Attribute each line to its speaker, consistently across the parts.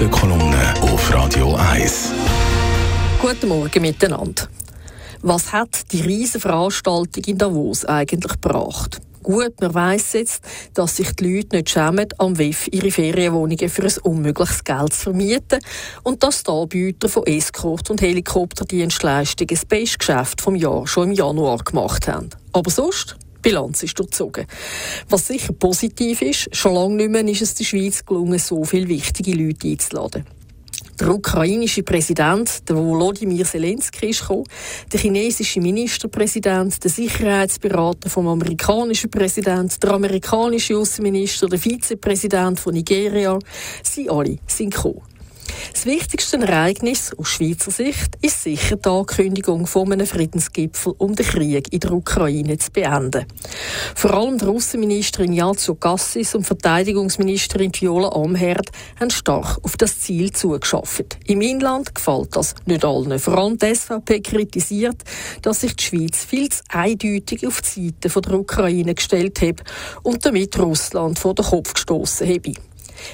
Speaker 1: Morgenkolumne auf Radio 1.
Speaker 2: Guten Morgen miteinander. Was hat die riesige Veranstaltung in Davos eigentlich gebracht? Gut, man weiss jetzt, dass sich die Leute nicht schämen, am WEF ihre Ferienwohnungen für ein unmögliches Geld zu vermieten und dass die Anbieter von Escort und Helikopterdienstleistungen das beste Geschäft vom Jahr schon im Januar gemacht haben. Aber sonst? Bilanz ist durchzogen. Was sicher positiv ist, schon lange nicht mehr ist es der Schweiz gelungen, so viele wichtige Leute einzuladen. Der ukrainische Präsident, der Volodymyr Zelensky, ist gekommen, der chinesische Ministerpräsident, der Sicherheitsberater vom amerikanischen Präsident, der amerikanische Außenminister, der Vizepräsident von Nigeria, sie alle sind gekommen. Das wichtigste Ereignis aus Schweizer Sicht ist sicher die Ankündigung von einem Friedensgipfel, um den Krieg in der Ukraine zu beenden. Vor allem der Außenministerin Ignazio Cassis und Verteidigungsministerin Viola Amherd haben stark auf das Ziel zugeschafft. Im Inland gefällt das nicht allen. Vor allem die SVP kritisiert, dass sich die Schweiz viel zu eindeutig auf die Seite der Ukraine gestellt hat und damit Russland vor den Kopf gestoßen habe.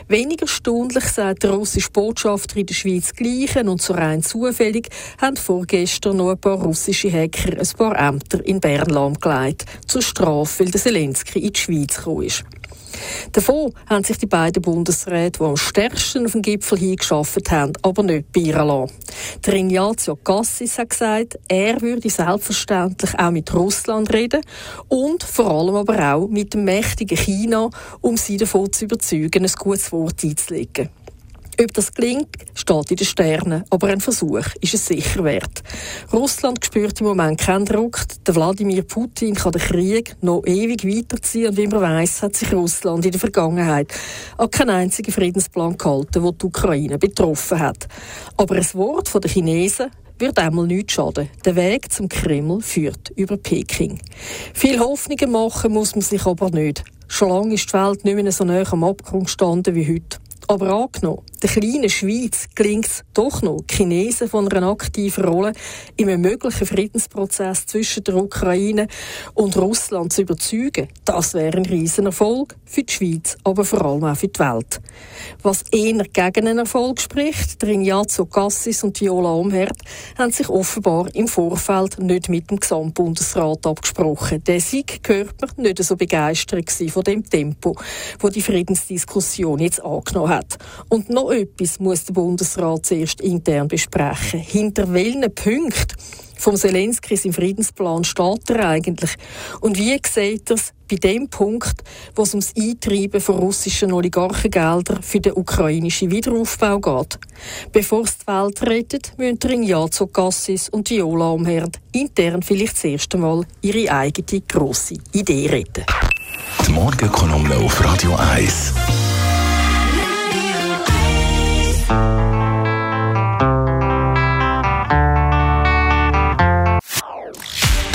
Speaker 2: Weniger erstaunlich sagt der russische Botschafter in der Schweiz gleichen und so rein zufällig haben vorgestern noch ein paar russische Hacker ein paar Ämter in Bern lahmgelegt, zur Strafe, weil der Zelensky in die Schweiz gekommen ist. Davon haben sich die beiden Bundesräte, die am stärksten auf den Gipfel hingeschafft haben, aber nicht bieren lassen. Der Ignazio Cassis hat gesagt, er würde selbstverständlich auch mit Russland reden und vor allem aber auch mit dem mächtigen China, um sie davon zu überzeugen, ein gutes Wort einzulegen. Ob das gelingt, steht in den Sternen, aber ein Versuch ist es sicher wert. Russland spürt im Moment keinen Druck. Der Wladimir Putin kann den Krieg noch ewig weiterziehen und wie man weiß, hat sich Russland in der Vergangenheit an keinen einzigen Friedensplan gehalten, der die Ukraine betroffen hat. Aber ein Wort den Chinesen wird einmal nichts schaden. Der Weg zum Kreml führt über Peking. Viel Hoffnungen machen muss man sich aber nicht. Schon lange ist die Welt nicht mehr so nah am Abgrund gestanden wie heute. Aber angenommen, der kleinen Schweiz gelingt es doch noch, Chinesen von einer aktiven Rolle im möglichen Friedensprozess zwischen der Ukraine und Russland zu überzeugen. Das wäre ein Riesenerfolg für die Schweiz, aber vor allem auch für die Welt. Was eher gegen einen Erfolg spricht, der Ignazio Cassis und Viola Omherd haben sich offenbar im Vorfeld nicht mit dem Gesamtbundesrat abgesprochen. Der Sieg gehört mir nicht so begeistert von dem Tempo, wo die Friedensdiskussion jetzt angenommen hat. Und noch etwas muss der Bundesrat zuerst intern besprechen. Hinter welchen Punkten vom Zelensky im Friedensplan steht er eigentlich? Und wie sieht er es bei dem Punkt, wo es ums Eintreiben von russischen Oligarchengeldern für den ukrainischen Wiederaufbau geht? Bevor es die Welt rettet, müssen Rinjazo Cassis und Viola Umherd intern vielleicht das erste Mal ihre eigene grosse Idee retten.
Speaker 1: Die Morgenkolumne auf Radio 1.